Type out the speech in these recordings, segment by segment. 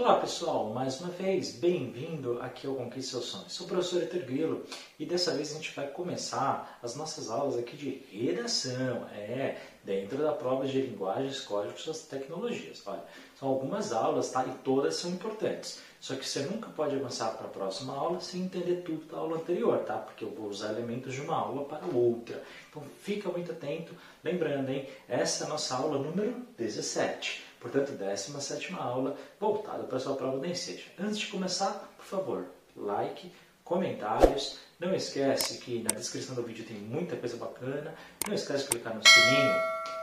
Olá pessoal, mais uma vez, bem-vindo aqui ao Conquista Seus Sonhos. Sou o professor Eter e dessa vez a gente vai começar as nossas aulas aqui de redação, é, dentro da prova de linguagens, códigos e tecnologias. Olha, são algumas aulas, tá? E todas são importantes. Só que você nunca pode avançar para a próxima aula sem entender tudo da aula anterior, tá? Porque eu vou usar elementos de uma aula para outra. Então fica muito atento. Lembrando, hein? Essa é a nossa aula número 17. Portanto, 17 aula voltada para a sua prova da Enseja. Antes de começar, por favor, like, comentários. Não esquece que na descrição do vídeo tem muita coisa bacana. Não esquece de clicar no sininho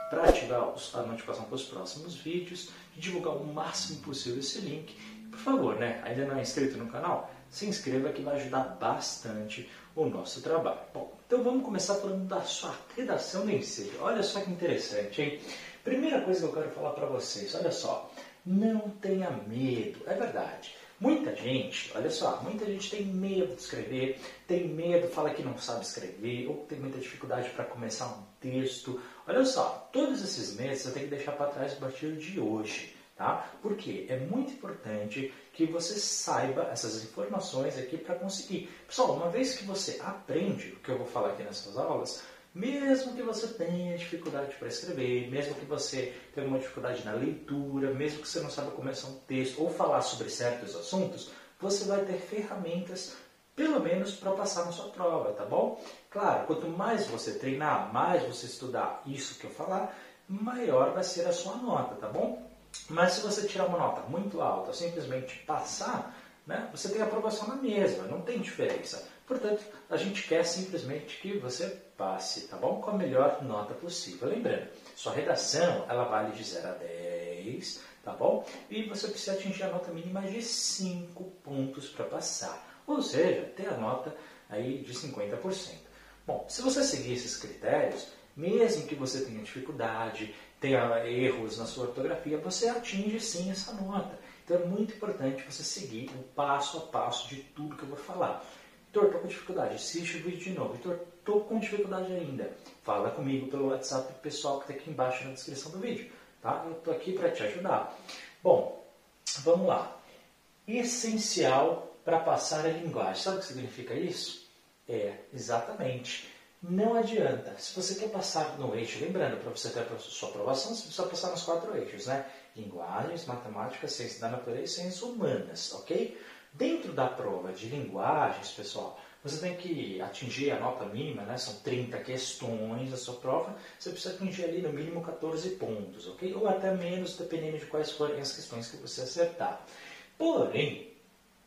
para ativar a notificação para os próximos vídeos, de divulgar o máximo possível esse link. Por favor, né, ainda não é inscrito no canal? Se inscreva que vai ajudar bastante o nosso trabalho. Bom, então vamos começar falando da sua redação da Enseja. Olha só que interessante, hein? Primeira coisa que eu quero falar para vocês, olha só, não tenha medo, é verdade. Muita gente, olha só, muita gente tem medo de escrever, tem medo, fala que não sabe escrever, ou tem muita dificuldade para começar um texto. Olha só, todos esses medos você tem que deixar para trás a partir de hoje, tá? Porque é muito importante que você saiba essas informações aqui para conseguir. Pessoal, uma vez que você aprende o que eu vou falar aqui nessas aulas, mesmo que você tenha dificuldade para escrever, mesmo que você tenha uma dificuldade na leitura, mesmo que você não saiba começar um texto ou falar sobre certos assuntos, você vai ter ferramentas, pelo menos, para passar na sua prova, tá bom? Claro, quanto mais você treinar, mais você estudar isso que eu falar, maior vai ser a sua nota, tá bom? Mas se você tirar uma nota muito alta, simplesmente passar, né, você tem aprovação na mesma, não tem diferença. Portanto, a gente quer simplesmente que você passe, tá bom? Com a melhor nota possível. Lembrando, sua redação ela vale de 0 a 10, tá bom? E você precisa atingir a nota mínima de 5 pontos para passar. Ou seja, ter a nota aí de 50%. Bom, se você seguir esses critérios, mesmo que você tenha dificuldade, tenha erros na sua ortografia, você atinge sim essa nota. Então é muito importante você seguir o passo a passo de tudo que eu vou falar. Heitor, estou com dificuldade. Assiste o vídeo de novo. Heitor, estou com dificuldade ainda. Fala comigo pelo WhatsApp pessoal que está aqui embaixo na descrição do vídeo. Tá? Eu estou aqui para te ajudar. Bom, vamos lá. Essencial para passar a linguagem. Sabe o que significa isso? É, exatamente. Não adianta. Se você quer passar no eixo, lembrando, para você ter a sua aprovação, você precisa passar nos quatro eixos, né? Linguagens, matemática, ciência da natureza e ciências humanas, ok? Dentro da prova de linguagens, pessoal, você tem que atingir a nota mínima, né? são 30 questões da sua prova, você precisa atingir ali no mínimo 14 pontos, ok? Ou até menos, dependendo de quais forem as questões que você acertar. Porém,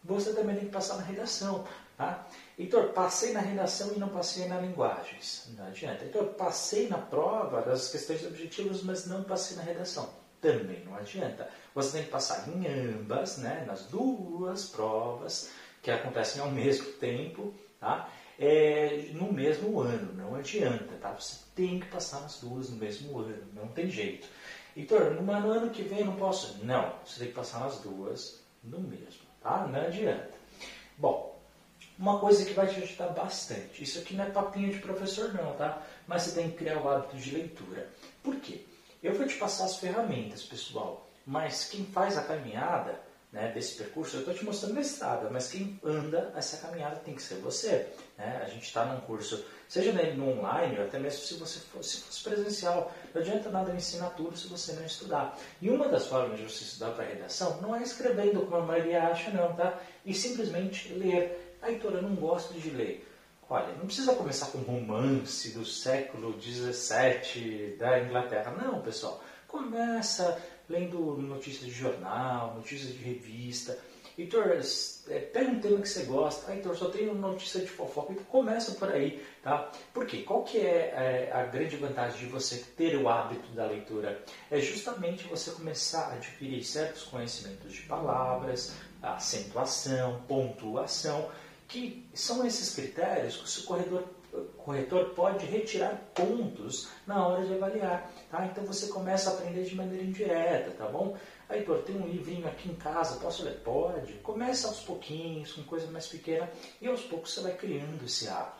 você também tem que passar na redação. Tá? Heitor, passei na redação e não passei na linguagens. Não adianta. Heitor, passei na prova das questões objetivas, mas não passei na redação também não adianta. Você tem que passar em ambas, né, nas duas provas que acontecem ao mesmo tempo, tá? É, no mesmo ano, não adianta, tá? Você tem que passar nas duas no mesmo ano, não tem jeito. Heitor, no ano que vem não posso? Não, você tem que passar nas duas no mesmo, tá? Não adianta. Bom, uma coisa que vai te ajudar bastante, isso aqui não é papinho de professor não, tá? Mas você tem que criar o hábito de leitura. Por quê? Eu vou te passar as ferramentas, pessoal, mas quem faz a caminhada né, desse percurso, eu estou te mostrando a estrada, mas quem anda essa caminhada tem que ser você. Né? A gente está num curso, seja no online ou até mesmo se você fosse, se fosse presencial, não adianta nada ensinar tudo se você não estudar. E uma das formas de você estudar para redação não é escrevendo como a maioria acha, não, tá? E simplesmente ler. Ah, Heitor, eu não gosto de ler. Olha, não precisa começar com romance do século XVII da Inglaterra. Não, pessoal. Começa lendo notícias de jornal, notícias de revista. Heitor, é, pega um tema que você gosta. Ah, Heitor, só tenho notícia de fofoca. Então começa por aí, tá? Por quê? Qual que é, é a grande vantagem de você ter o hábito da leitura? É justamente você começar a adquirir certos conhecimentos de palavras, acentuação, pontuação, que são esses critérios que o corredor, corretor pode retirar pontos na hora de avaliar. Tá? Então você começa a aprender de maneira indireta, tá bom? Aí, pô, tem um livrinho aqui em casa, posso ler? Pode. Começa aos pouquinhos, com coisa mais pequena, e aos poucos você vai criando esse hábito.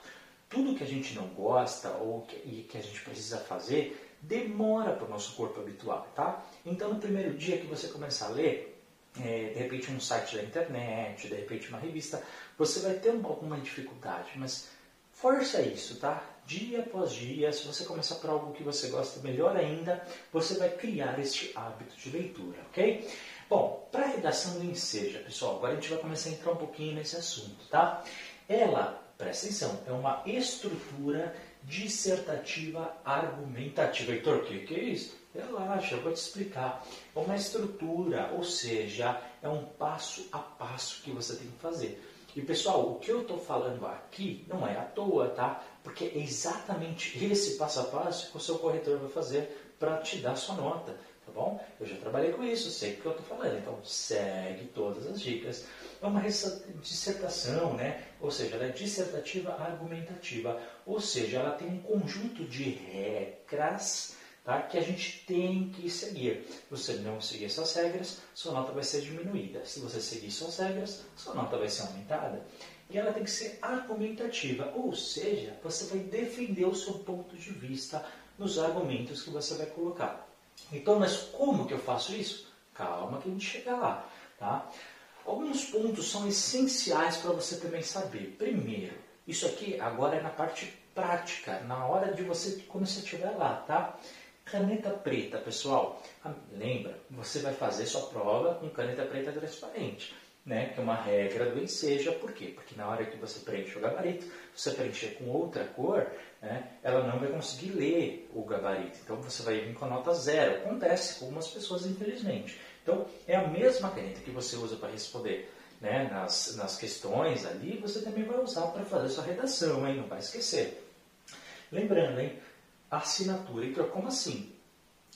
Tudo que a gente não gosta ou que, e que a gente precisa fazer demora para o nosso corpo habituar, tá? Então, no primeiro dia que você começar a ler, é, de repente um site da internet, de repente uma revista, você vai ter alguma dificuldade, mas força isso, tá? Dia após dia, se você começar por algo que você gosta, melhor ainda, você vai criar este hábito de leitura, ok? Bom, para a redação do Enseja, pessoal, agora a gente vai começar a entrar um pouquinho nesse assunto, tá? Ela, presta atenção, é uma estrutura dissertativa argumentativa. Heitor, o que, que é isso? Relaxa, eu vou te explicar. É uma estrutura, ou seja, é um passo a passo que você tem que fazer. E pessoal, o que eu estou falando aqui não é à toa, tá? Porque é exatamente esse passo a passo que o seu corretor vai fazer para te dar sua nota, tá bom? Eu já trabalhei com isso, sei o que eu estou falando, então segue todas as dicas. É uma dissertação, né? Ou seja, ela é dissertativa argumentativa, ou seja, ela tem um conjunto de regras tá? que a gente tem que seguir. Se você não seguir essas regras, sua nota vai ser diminuída. Se você seguir suas regras, sua nota vai ser aumentada. E ela tem que ser argumentativa, ou seja, você vai defender o seu ponto de vista nos argumentos que você vai colocar. Então, mas como que eu faço isso? Calma que a gente chega lá. Tá? Alguns pontos são essenciais para você também saber. Primeiro, isso aqui agora é na parte prática, na hora de você, quando você estiver lá, tá? Caneta preta, pessoal. Ah, lembra, você vai fazer sua prova com caneta preta transparente, né? Que é uma regra do Enseja. Por quê? Porque na hora que você preenche o gabarito, você preencher com outra cor, né? Ela não vai conseguir ler o gabarito. Então você vai vir com a nota zero. Acontece com algumas pessoas, infelizmente. Então é a mesma caneta que você usa para responder. Né, nas, nas questões ali, você também vai usar para fazer sua redação, hein? não vai esquecer. Lembrando, hein? Assinatura. Então, como assim?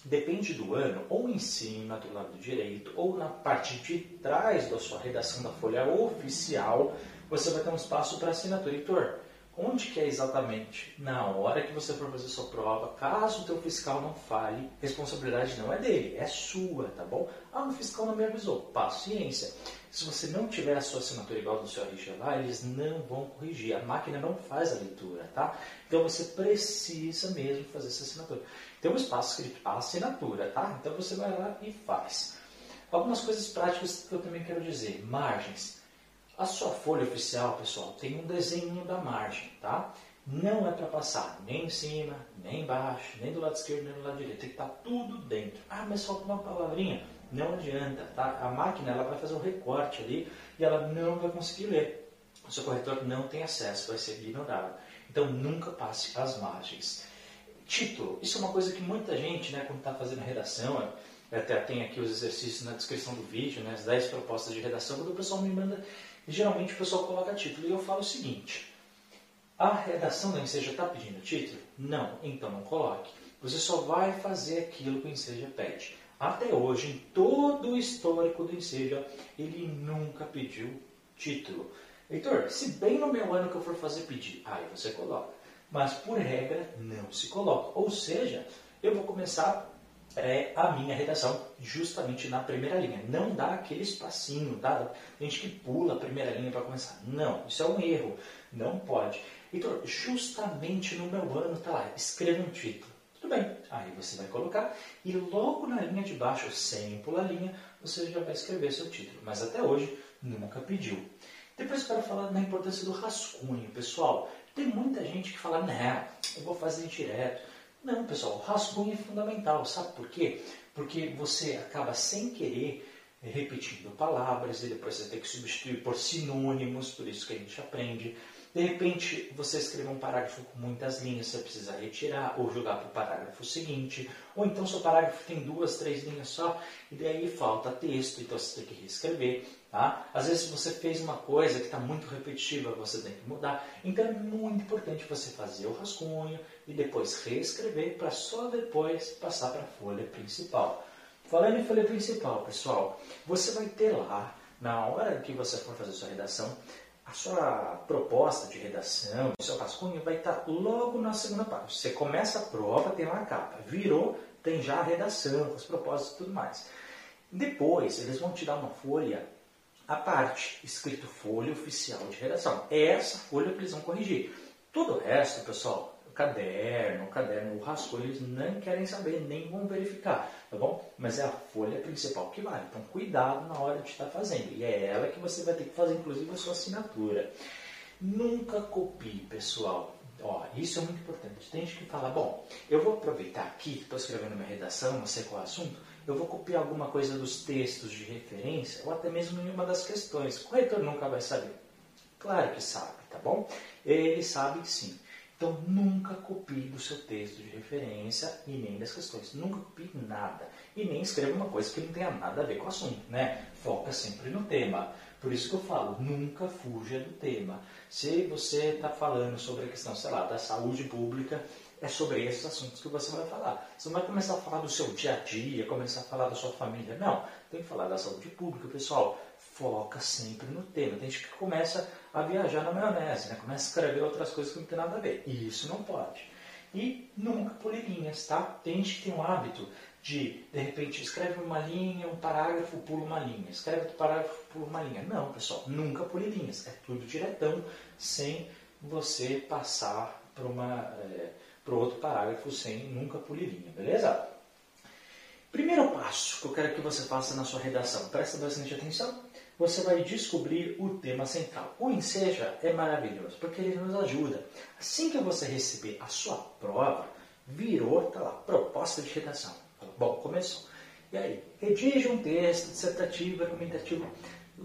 Depende do ano, ou em cima do lado direito, ou na parte de trás da sua redação da folha oficial, você vai ter um espaço para assinatura. Heitor, onde que é exatamente? Na hora que você for fazer sua prova, caso o teu fiscal não fale, responsabilidade não é dele, é sua, tá bom? Ah, o fiscal não me avisou. Paciência. Se você não tiver a sua assinatura igual do seu RG lá, eles não vão corrigir. A máquina não faz a leitura, tá? Então você precisa mesmo fazer essa assinatura. Tem um espaço escrito assinatura, tá? Então você vai lá e faz. Algumas coisas práticas que eu também quero dizer. Margens. A sua folha oficial, pessoal, tem um desenho da margem, tá? Não é para passar nem em cima, nem embaixo, nem do lado esquerdo, nem do lado direito. Tem que estar tá tudo dentro. Ah, mas falta uma palavrinha. Não adianta, tá? A máquina ela vai fazer um recorte ali e ela não vai conseguir ler. O seu corretor não tem acesso, vai ser ignorado. Então nunca passe as margens. Título. Isso é uma coisa que muita gente, né, quando está fazendo redação, até tem aqui os exercícios na descrição do vídeo, né, as 10 propostas de redação, quando o pessoal me manda, geralmente o pessoal coloca título. E eu falo o seguinte, a redação da Enseja está pedindo título? Não, então não coloque. Você só vai fazer aquilo que o Enseja pede. Até hoje, em todo o histórico do Enseja, ele nunca pediu título. Heitor, se bem no meu ano que eu for fazer pedir, aí você coloca. Mas por regra, não se coloca. Ou seja, eu vou começar é, a minha redação justamente na primeira linha. Não dá aquele espacinho, tá? Tem gente que pula a primeira linha para começar. Não, isso é um erro. Não pode. Heitor, justamente no meu ano, tá lá, escreva um título. Tudo bem. Aí você vai colocar e logo na linha de baixo, sem pular linha, você já vai escrever seu título. Mas até hoje nunca pediu. Depois eu quero falar na importância do rascunho. Pessoal, tem muita gente que fala, não, eu vou fazer direto. Não, pessoal, rascunho é fundamental. Sabe por quê? Porque você acaba sem querer repetindo palavras e depois você tem que substituir por sinônimos, por isso que a gente aprende. De repente, você escreveu um parágrafo com muitas linhas, você precisa retirar ou jogar para o parágrafo seguinte. Ou então, seu parágrafo tem duas, três linhas só, e daí falta texto, então você tem que reescrever. Tá? Às vezes, você fez uma coisa que está muito repetitiva, você tem que mudar. Então, é muito importante você fazer o rascunho e depois reescrever para só depois passar para a folha principal. Falando em folha principal, pessoal, você vai ter lá, na hora que você for fazer sua redação, a sua proposta de redação, o seu rascunho vai estar logo na segunda página. Você começa a prova, tem lá a capa. Virou, tem já a redação, os propósitos e tudo mais. Depois, eles vão te dar uma folha à parte, escrito folha oficial de redação. É essa folha que eles vão corrigir. Todo o resto, pessoal, caderno, caderno, o rascunho, eles nem querem saber, nem vão verificar, tá bom? Mas é a folha principal que vale. Então, cuidado na hora de estar fazendo. E é ela que você vai ter que fazer, inclusive, a sua assinatura. Nunca copie, pessoal. Ó, isso é muito importante. Tem gente que fala, bom, eu vou aproveitar aqui, estou escrevendo minha redação, não sei qual é o assunto, eu vou copiar alguma coisa dos textos de referência, ou até mesmo em uma das questões. O corretor nunca vai saber. Claro que sabe, tá bom? Ele sabe sim. Então, nunca copie do seu texto de referência e nem das questões. Nunca copie nada. E nem escreva uma coisa que não tenha nada a ver com o assunto, né? Foca sempre no tema. Por isso que eu falo, nunca fuja do tema. Se você está falando sobre a questão, sei lá, da saúde pública, é sobre esses assuntos que você vai falar. Você não vai começar a falar do seu dia a dia, começar a falar da sua família. Não, tem que falar da saúde pública, pessoal. Foca sempre no tema. Tem gente que começa a viajar na maionese, né? começa a escrever outras coisas que não tem nada a ver. E isso não pode. E nunca pule linhas, tá? Tem gente que tem um hábito de, de repente, escreve uma linha, um parágrafo, pula uma linha. Escreve outro parágrafo, pula uma linha. Não, pessoal, nunca pule linhas. É tudo diretão, sem você passar para é, outro parágrafo, sem nunca pulir linha, beleza? Primeiro passo que eu quero que você faça na sua redação, presta bastante atenção, você vai descobrir o tema central. O Enseja é maravilhoso, porque ele nos ajuda. Assim que você receber a sua prova, virou, tá lá, proposta de redação. Bom, começou. E aí, redige um texto dissertativo, argumentativo.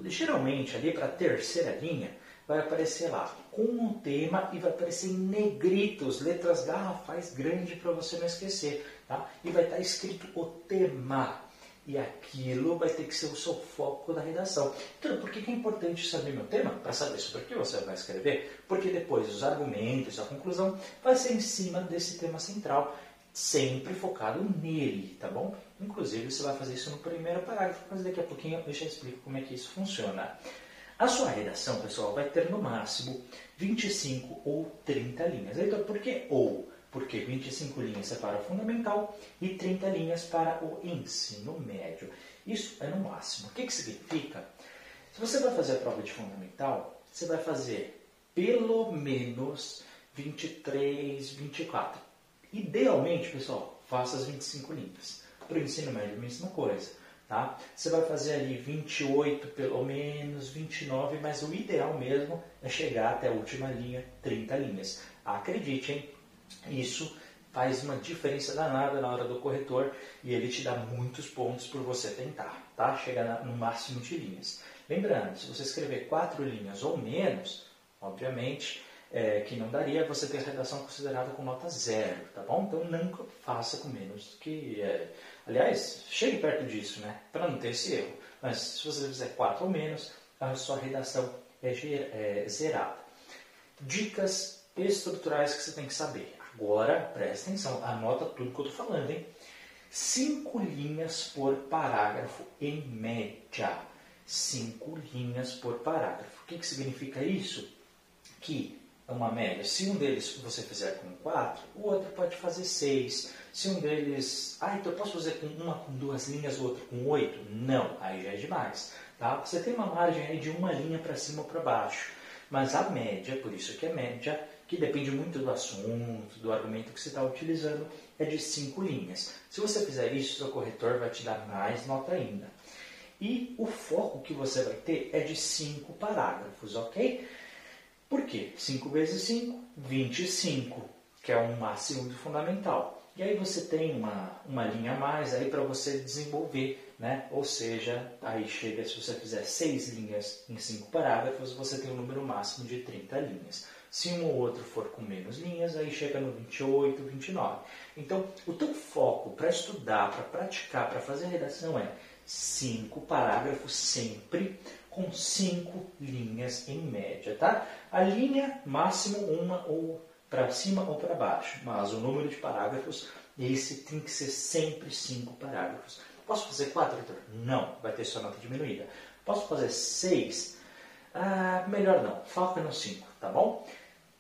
Geralmente, ali para a terceira linha, vai aparecer lá com um tema e vai aparecer em negritos, letras garrafais grandes para você não esquecer. Tá? E vai estar tá escrito o tema. E aquilo vai ter que ser o seu foco da redação. Então, por que é importante saber meu tema? Para saber sobre o que você vai escrever? Porque depois os argumentos, a conclusão, vai ser em cima desse tema central sempre focado nele, tá bom? Inclusive, você vai fazer isso no primeiro parágrafo, mas daqui a pouquinho eu já explico como é que isso funciona. A sua redação, pessoal, vai ter no máximo 25 ou 30 linhas. Então, por que ou? Porque 25 linhas é para o fundamental e 30 linhas para o ensino médio. Isso é no máximo. O que, que significa? Se você vai fazer a prova de fundamental, você vai fazer pelo menos 23, 24 Idealmente, pessoal, faça as 25 linhas. Para o ensino médio, a mesma coisa. Tá? Você vai fazer ali 28 pelo menos, 29, mas o ideal mesmo é chegar até a última linha, 30 linhas. Acredite, hein? Isso faz uma diferença danada na hora do corretor e ele te dá muitos pontos por você tentar, tá? Chegar no máximo de linhas. Lembrando, se você escrever quatro linhas ou menos, obviamente, é, que não daria você ter redação considerada com nota zero, tá bom? Então nunca faça com menos que. É, aliás, chegue perto disso, né? Para não ter esse erro. Mas se você fizer 4 ou menos, a sua redação é, é zerada. Dicas estruturais que você tem que saber. Agora, presta atenção, anota tudo que eu estou falando, hein? Cinco linhas por parágrafo em média. Cinco linhas por parágrafo. O que, que significa isso? Que é uma média. Se um deles você fizer com 4, o outro pode fazer 6. Se um deles. Ah, então eu posso fazer com uma com duas linhas, o outro com 8? Não, aí já é demais. Tá? Você tem uma margem aí de uma linha para cima ou para baixo. Mas a média, por isso que é média, que depende muito do assunto, do argumento que você está utilizando, é de 5 linhas. Se você fizer isso, seu corretor vai te dar mais nota ainda. E o foco que você vai ter é de 5 parágrafos, ok? Por quê? 5 vezes 5, 25, que é um máximo fundamental. E aí você tem uma, uma linha a mais aí para você desenvolver, né? Ou seja, aí chega, se você fizer 6 linhas em 5 parágrafos, você tem um número máximo de 30 linhas. Se um ou outro for com menos linhas, aí chega no 28, 29. Então, o teu foco para estudar, para praticar, para fazer redação é 5 parágrafos sempre, com cinco linhas em média, tá? A linha máximo uma ou para cima ou para baixo, mas o número de parágrafos esse tem que ser sempre cinco parágrafos. Posso fazer quatro, Heitor? Não, vai ter sua nota diminuída. Posso fazer seis? Ah, melhor não, foca no cinco, tá bom?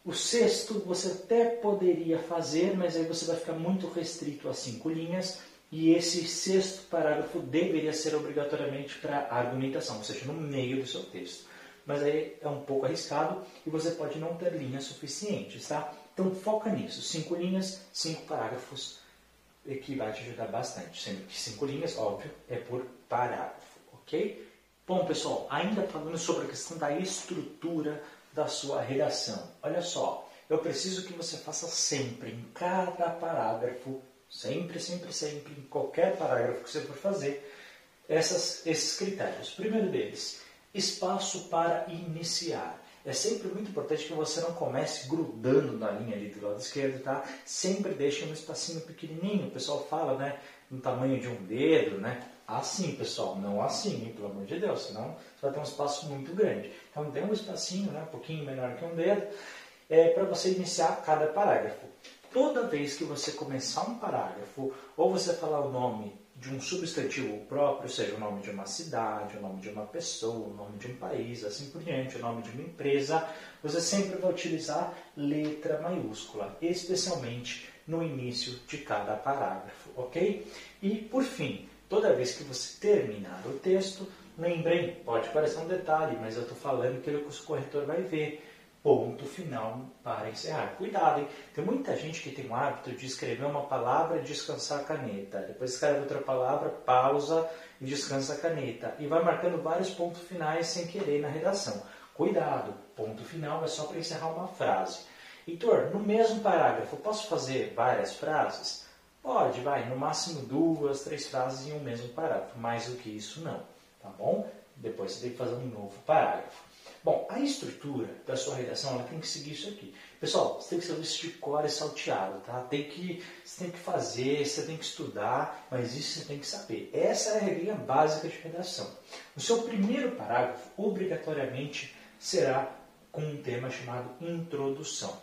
O sexto você até poderia fazer, mas aí você vai ficar muito restrito a cinco linhas e esse sexto parágrafo deveria ser obrigatoriamente para argumentação, ou seja, no meio do seu texto. Mas aí é um pouco arriscado e você pode não ter linhas suficientes, tá? Então foca nisso. Cinco linhas, cinco parágrafos, que vai te ajudar bastante. Sendo que cinco linhas, óbvio, é por parágrafo, ok? Bom, pessoal, ainda falando sobre a questão da estrutura da sua redação. Olha só, eu preciso que você faça sempre, em cada parágrafo, sempre, sempre, sempre, em qualquer parágrafo que você for fazer, essas, esses critérios. Primeiro deles, espaço para iniciar. É sempre muito importante que você não comece grudando na linha ali do lado esquerdo, tá? Sempre deixe um espacinho pequenininho. O pessoal fala, né, no tamanho de um dedo, né? Assim, pessoal, não assim, hein, pelo amor de Deus, senão você vai ter um espaço muito grande. Então, tem um espacinho, né, um pouquinho menor que um dedo, é, para você iniciar cada parágrafo. Toda vez que você começar um parágrafo, ou você falar o nome de um substantivo próprio, seja o nome de uma cidade, o nome de uma pessoa, o nome de um país, assim por diante, o nome de uma empresa, você sempre vai utilizar letra maiúscula, especialmente no início de cada parágrafo, ok? E por fim, toda vez que você terminar o texto, lembrem, pode parecer um detalhe, mas eu estou falando que o corretor vai ver ponto final para encerrar. Cuidado, hein? Tem muita gente que tem o hábito de escrever uma palavra e descansar a caneta. Depois escreve outra palavra, pausa e descansa a caneta. E vai marcando vários pontos finais sem querer na redação. Cuidado, ponto final é só para encerrar uma frase. Heitor, no mesmo parágrafo, posso fazer várias frases? Pode, vai, no máximo duas, três frases em um mesmo parágrafo. Mais do que isso, não. Tá bom? Depois você tem que fazer um novo parágrafo. Bom, a estrutura da sua redação ela tem que seguir isso aqui. Pessoal, você tem que saber isso de cor e salteado, tá? Tem que, você tem que fazer, você tem que estudar, mas isso você tem que saber. Essa é a regrinha básica de redação. O seu primeiro parágrafo, obrigatoriamente, será com um tema chamado introdução.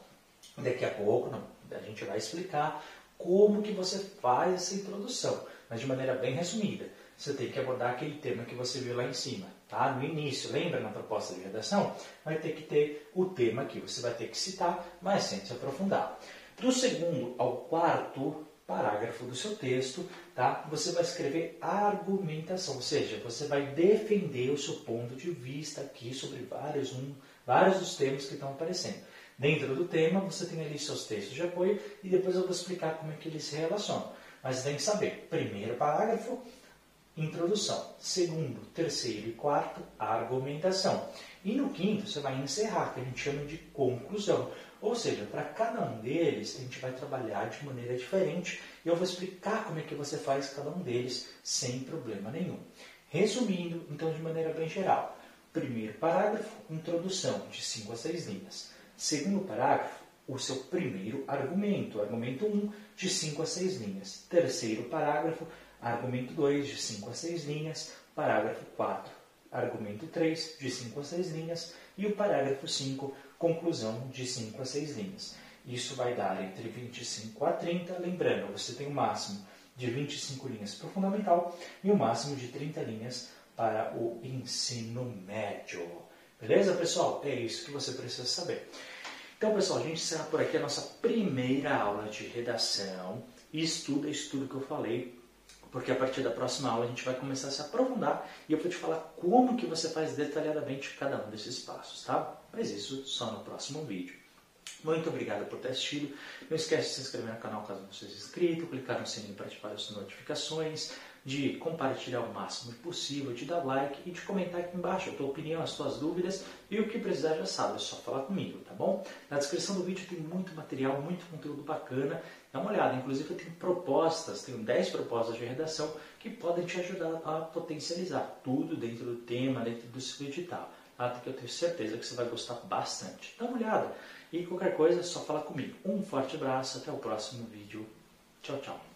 Daqui a pouco não, a gente vai explicar como que você faz essa introdução, mas de maneira bem resumida. Você tem que abordar aquele tema que você viu lá em cima tá? no início, lembra na proposta de redação? Vai ter que ter o tema que você vai ter que citar, mas sem se aprofundar. Do segundo ao quarto parágrafo do seu texto, tá? você vai escrever argumentação, ou seja, você vai defender o seu ponto de vista aqui sobre vários, um, vários dos temas que estão aparecendo. Dentro do tema, você tem ali seus textos de apoio e depois eu vou explicar como é que eles se relacionam. Mas tem que saber, primeiro parágrafo, introdução. Segundo, terceiro e quarto, argumentação. E no quinto, você vai encerrar, que a gente chama de conclusão. Ou seja, para cada um deles, a gente vai trabalhar de maneira diferente e eu vou explicar como é que você faz cada um deles sem problema nenhum. Resumindo, então, de maneira bem geral. Primeiro parágrafo, introdução, de 5 a 6 linhas. Segundo parágrafo, o seu primeiro argumento, argumento 1, um, de 5 a 6 linhas. Terceiro parágrafo, Argumento 2, de 5 a 6 linhas. Parágrafo 4, argumento 3, de 5 a 6 linhas. E o parágrafo 5, conclusão, de 5 a 6 linhas. Isso vai dar entre 25 a 30. Lembrando, você tem o um máximo de 25 linhas para o fundamental e o um máximo de 30 linhas para o ensino médio. Beleza, pessoal? É isso que você precisa saber. Então, pessoal, a gente encerra por aqui a nossa primeira aula de redação. Estuda, estuda o que eu falei porque a partir da próxima aula a gente vai começar a se aprofundar e eu vou te falar como que você faz detalhadamente cada um desses passos, tá? Mas isso só no próximo vídeo. Muito obrigado por ter assistido. Não esquece de se inscrever no canal caso não seja inscrito, clicar no sininho para ativar as notificações, de compartilhar o máximo possível, de dar like e de comentar aqui embaixo a tua opinião, as tuas dúvidas e o que precisar já sabe, é só falar comigo, tá bom? Na descrição do vídeo tem muito material, muito conteúdo bacana, dá uma olhada, inclusive eu tenho propostas, tenho 10 propostas de redação que podem te ajudar a potencializar tudo dentro do tema, dentro do seu edital, tá? que eu tenho certeza que você vai gostar bastante. Dá uma olhada e qualquer coisa é só falar comigo. Um forte abraço, até o próximo vídeo. Tchau, tchau.